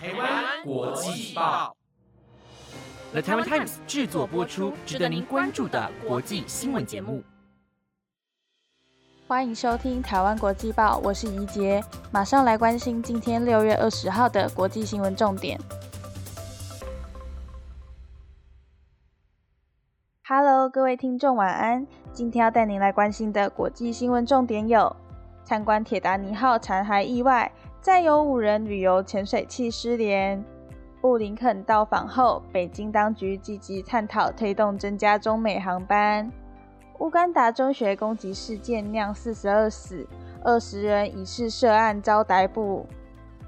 台湾国际报，The Taiwan Times 制作播出，值得您关注的国际新闻节目。欢迎收听台湾国际报，我是怡杰，马上来关心今天六月二十号的国际新闻重点。Hello，各位听众，晚安。今天要带您来关心的国际新闻重点有：参观铁达尼号残骸意外。再有五人旅游潜水器失联。布林肯到访后，北京当局积极探讨推动增加中美航班。乌干达中学攻击事件酿四十二死，二十人疑似涉案遭逮捕。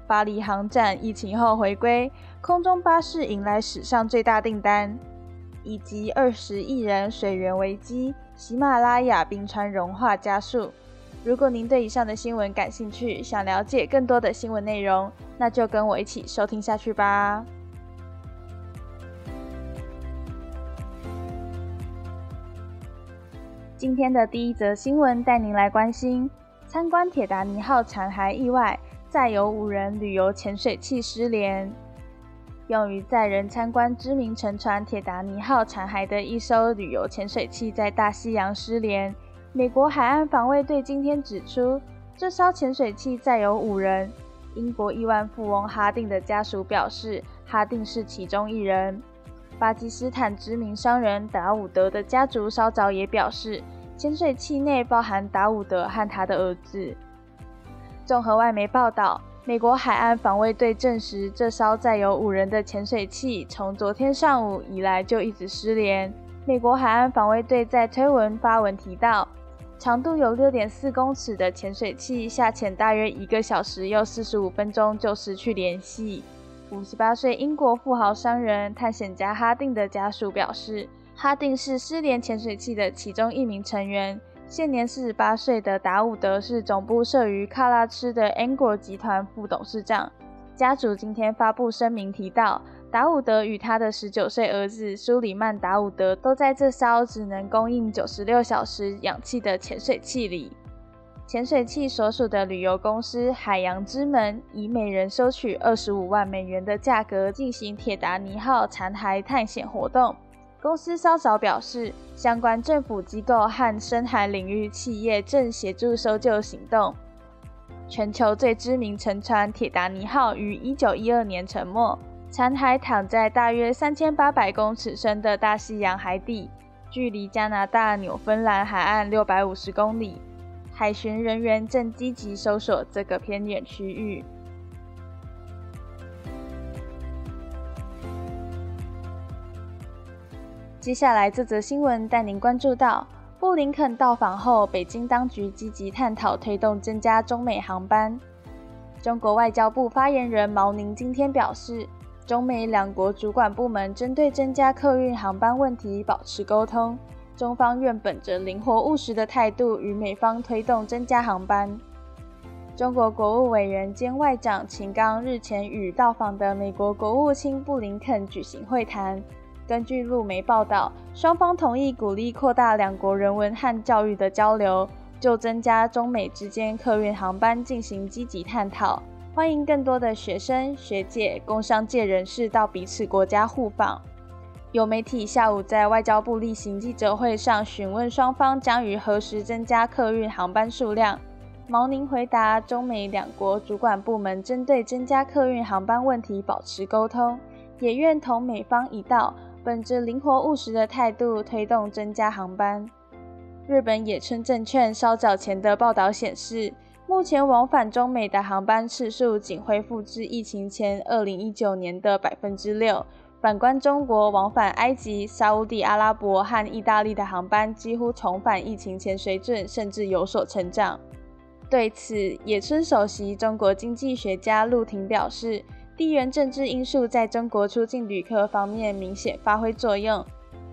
巴黎航展疫情后回归，空中巴士迎来史上最大订单，以及二十亿人水源危机，喜马拉雅冰川融化加速。如果您对以上的新闻感兴趣，想了解更多的新闻内容，那就跟我一起收听下去吧。今天的第一则新闻带您来关心：参观铁达尼号残骸意外，载有五人旅游潜水器失联。用于载人参观知名沉船铁达尼号残骸的一艘旅游潜水器在大西洋失联。美国海岸防卫队今天指出，这艘潜水器载有五人。英国亿万富翁哈定的家属表示，哈定是其中一人。巴基斯坦知名商人达伍德的家族稍早也表示，潜水器内包含达伍德和他的儿子。综合外媒报道，美国海岸防卫队证实，这艘载有五人的潜水器从昨天上午以来就一直失联。美国海岸防卫队在推文发文提到。长度有六点四公尺的潜水器下潜大约一个小时又四十五分钟就失去联系。五十八岁英国富豪商人探险家哈定的家属表示，哈定是失联潜水器的其中一名成员。现年四十八岁的达伍德是总部设于喀拉吃的 Angor 集团副董事长。家族今天发布声明提到。达伍德与他的十九岁儿子苏里曼·达伍德都在这艘只能供应九十六小时氧气的潜水器里。潜水器所属的旅游公司海洋之门以每人收取二十五万美元的价格进行铁达尼号残骸探险活动。公司稍早表示，相关政府机构和深海领域企业正协助搜救行动。全球最知名沉船铁达尼号于一九一二年沉没。残骸躺在大约三千八百公尺深的大西洋海底，距离加拿大纽芬兰海岸六百五十公里。海巡人员正积极搜索这个偏远区域。接下来这则新闻带您关注到：布林肯到访后，北京当局积极探讨推动增加中美航班。中国外交部发言人毛宁今天表示。中美两国主管部门针对增加客运航班问题保持沟通，中方愿本着灵活务实的态度，与美方推动增加航班。中国国务委员兼外长秦刚日前与到访的美国国务卿布林肯举行会谈。根据路媒报道，双方同意鼓励扩大两国人文和教育的交流，就增加中美之间客运航班进行积极探讨。欢迎更多的学生、学界、工商界人士到彼此国家互访。有媒体下午在外交部例行记者会上询问双方将于何时增加客运航班数量。毛宁回答：中美两国主管部门针对增加客运航班问题保持沟通，也愿同美方一道，本着灵活务实的态度推动增加航班。日本野村证券稍早前的报道显示。目前往返中美的航班次数仅恢复至疫情前二零一九年的百分之六。反观中国，往返埃及、沙地阿拉伯和意大利的航班几乎重返疫情前水准，甚至有所成长。对此，野村首席中国经济学家陆廷表示，地缘政治因素在中国出境旅客方面明显发挥作用。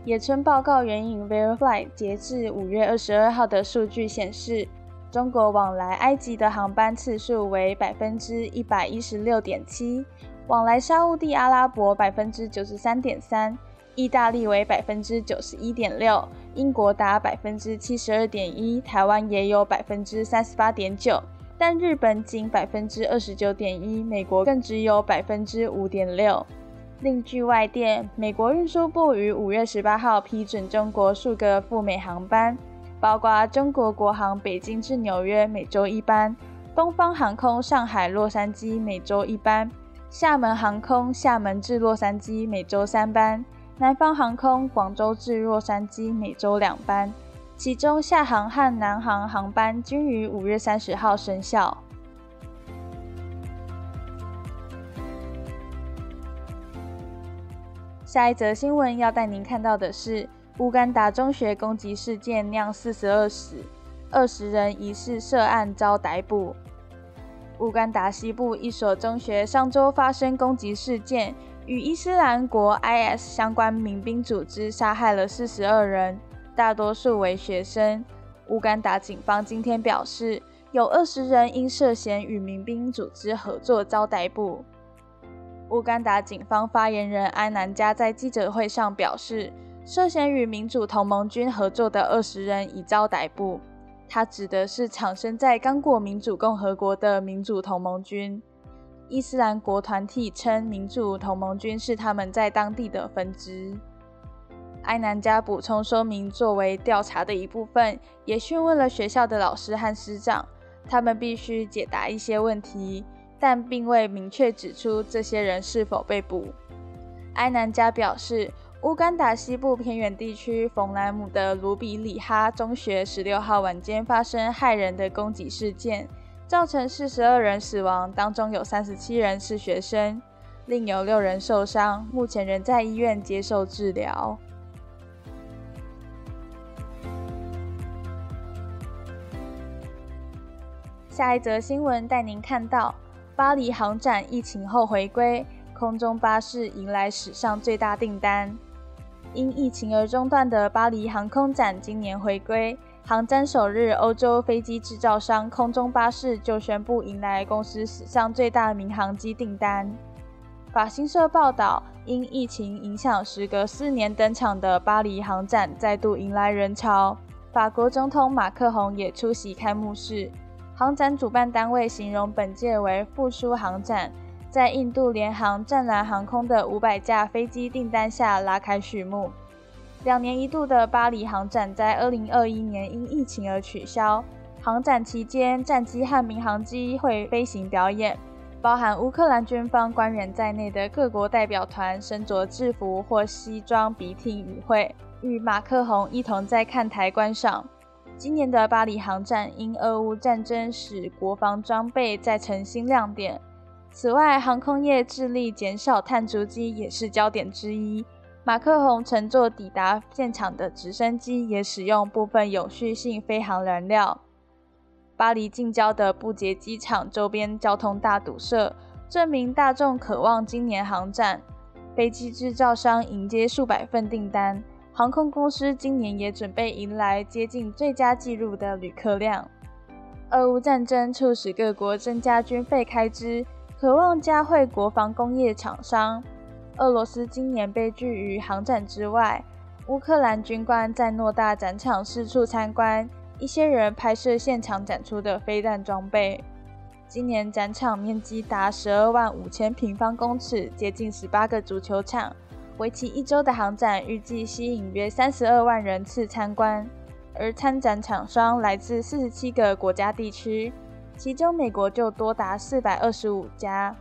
野村报告援引 Verify 截至五月二十二号的数据显示。中国往来埃及的航班次数为百分之一百一十六点七，往来沙地阿拉伯百分之九十三点三，意大利为百分之九十一点六，英国达百分之七十二点一，台湾也有百分之三十八点九。但日本仅百分之二十九点一，美国更只有百分之五点六。另据外电，美国运输部于五月十八号批准中国数个赴美航班，包括中国国航北京至纽约每周一班，东方航空上海洛杉矶每周一班，厦门航空厦门至洛杉矶每周三班，南方航空广州至洛杉矶每周两班。其中，厦航和南航航班均于五月三十号生效。下一则新闻要带您看到的是，乌干达中学攻击事件酿四十二死，二十人疑似涉案遭逮捕。乌干达西部一所中学上周发生攻击事件，与伊斯兰国 （IS） 相关民兵组织杀害了四十二人。大多数为学生。乌干达警方今天表示，有二十人因涉嫌与民兵组织合作遭逮捕。乌干达警方发言人安南加在记者会上表示，涉嫌与民主同盟军合作的二十人已遭逮捕。他指的是产生在刚果民主共和国的民主同盟军。伊斯兰国团体称，民主同盟军是他们在当地的分支。埃南加补充说明，作为调查的一部分，也询问了学校的老师和师长，他们必须解答一些问题，但并未明确指出这些人是否被捕。埃南加表示，乌干达西部偏远地区冯莱姆的卢比里哈中学十六号晚间发生骇人的攻击事件，造成四十二人死亡，当中有三十七人是学生，另有六人受伤，目前仍在医院接受治疗。下一则新闻带您看到巴黎航展疫情后回归，空中巴士迎来史上最大订单。因疫情而中断的巴黎航空展今年回归，航展首日，欧洲飞机制造商空中巴士就宣布迎来公司史上最大民航机订单。法新社报道，因疫情影响，时隔四年登场的巴黎航展再度迎来人潮，法国总统马克宏也出席开幕式。航展主办单位形容本届为复苏航展，在印度联航湛蓝航空的五百架飞机订单下拉开序幕。两年一度的巴黎航展在二零二一年因疫情而取消。航展期间，战机和民航机会飞行表演，包含乌克兰军方官员在内的各国代表团身着制服或西装笔挺与会，与马克宏一同在看台观赏。今年的巴黎航展因俄乌战争使国防装备再成新亮点。此外，航空业致力减少碳足迹也是焦点之一。马克宏乘坐抵达现场的直升机也使用部分永续性飞行燃料。巴黎近郊的布杰机场周边交通大堵塞，证明大众渴望今年航展。飞机制造商迎接数百份订单。航空公司今年也准备迎来接近最佳纪录的旅客量。俄乌战争促使各国增加军费开支，渴望加惠国防工业厂商。俄罗斯今年被拒于航展之外。乌克兰军官在诺大展场四处参观，一些人拍摄现场展出的飞弹装备。今年展场面积达十二万五千平方公尺，接近十八个足球场。为期一周的航展预计吸引约三十二万人次参观，而参展厂商来自四十七个国家地区，其中美国就多达四百二十五家。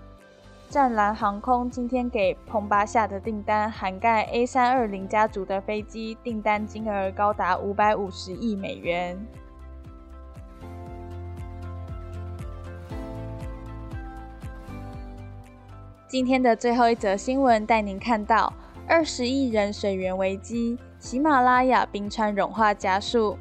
湛蓝航空今天给彭巴下的订单涵盖 A 三二零家族的飞机，订单金额高达五百五十亿美元。今天的最后一则新闻带您看到。二十亿人水源危机，喜马拉雅冰川融化加速。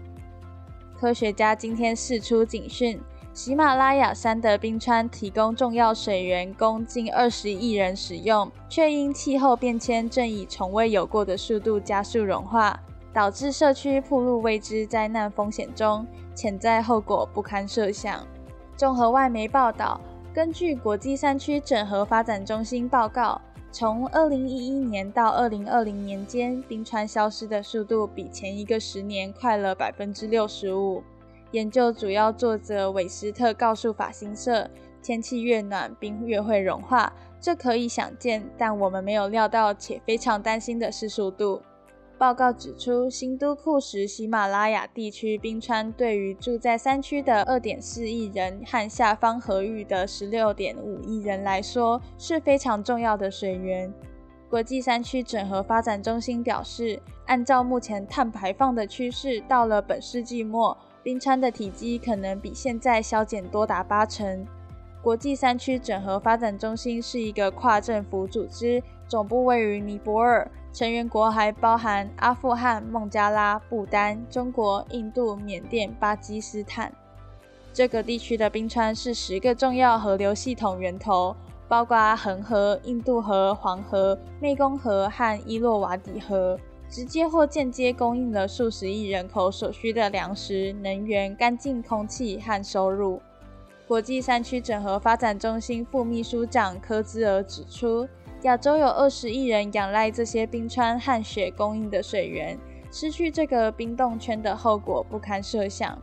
科学家今天释出警讯：喜马拉雅山的冰川提供重要水源，供近二十亿人使用，却因气候变迁正以从未有过的速度加速融化，导致社区暴露未知灾难风险中，潜在后果不堪设想。综合外媒报道，根据国际山区整合发展中心报告。从二零一一年到二零二零年间，冰川消失的速度比前一个十年快了百分之六十五，研究主要作者韦斯特告诉法新社，天气越暖，冰越会融化，这可以想见。但我们没有料到且非常担心的是速度。报告指出，新都库什喜马拉雅地区冰川对于住在山区的2.4亿人和下方河域的16.5亿人来说是非常重要的水源。国际山区整合发展中心表示，按照目前碳排放的趋势，到了本世纪末，冰川的体积可能比现在削减多达八成。国际山区整合发展中心是一个跨政府组织，总部位于尼泊尔。成员国还包含阿富汗、孟加拉、不丹、中国、印度、缅甸、巴基斯坦。这个地区的冰川是十个重要河流系统源头，包括恒河、印度河、黄河、湄公河和伊洛瓦底河，直接或间接供应了数十亿人口所需的粮食、能源、干净空气和收入。国际山区整合发展中心副秘书长科兹尔指出。亚洲有二十亿人仰赖这些冰川和雪供应的水源，失去这个冰冻圈的后果不堪设想。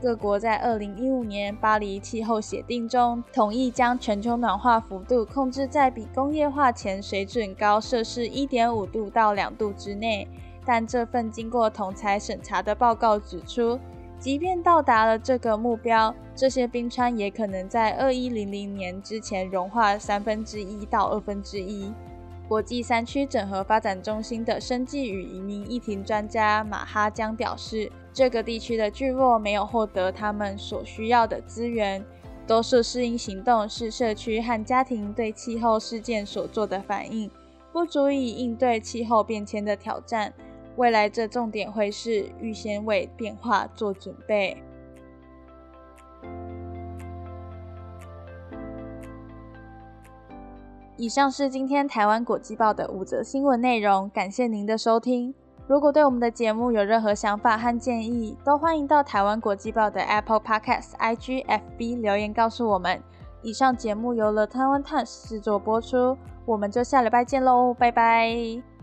各国在二零一五年巴黎气候协定中同意将全球暖化幅度控制在比工业化前水准高摄氏一点五度到两度之内，但这份经过同裁审查的报告指出。即便到达了这个目标，这些冰川也可能在二一零零年之前融化三分之一到二分之一。国际山区整合发展中心的生计与移民议庭专家马哈江表示，这个地区的聚落没有获得他们所需要的资源，多数适应行动是社区和家庭对气候事件所做的反应，不足以应对气候变迁的挑战。未来这重点会是预先为变化做准备。以上是今天台湾国际报的五则新闻内容，感谢您的收听。如果对我们的节目有任何想法和建议，都欢迎到台湾国际报的 Apple Podcast、IG、FB 留言告诉我们。以上节目由了台湾 Times 制作播出，我们就下礼拜见喽，拜拜。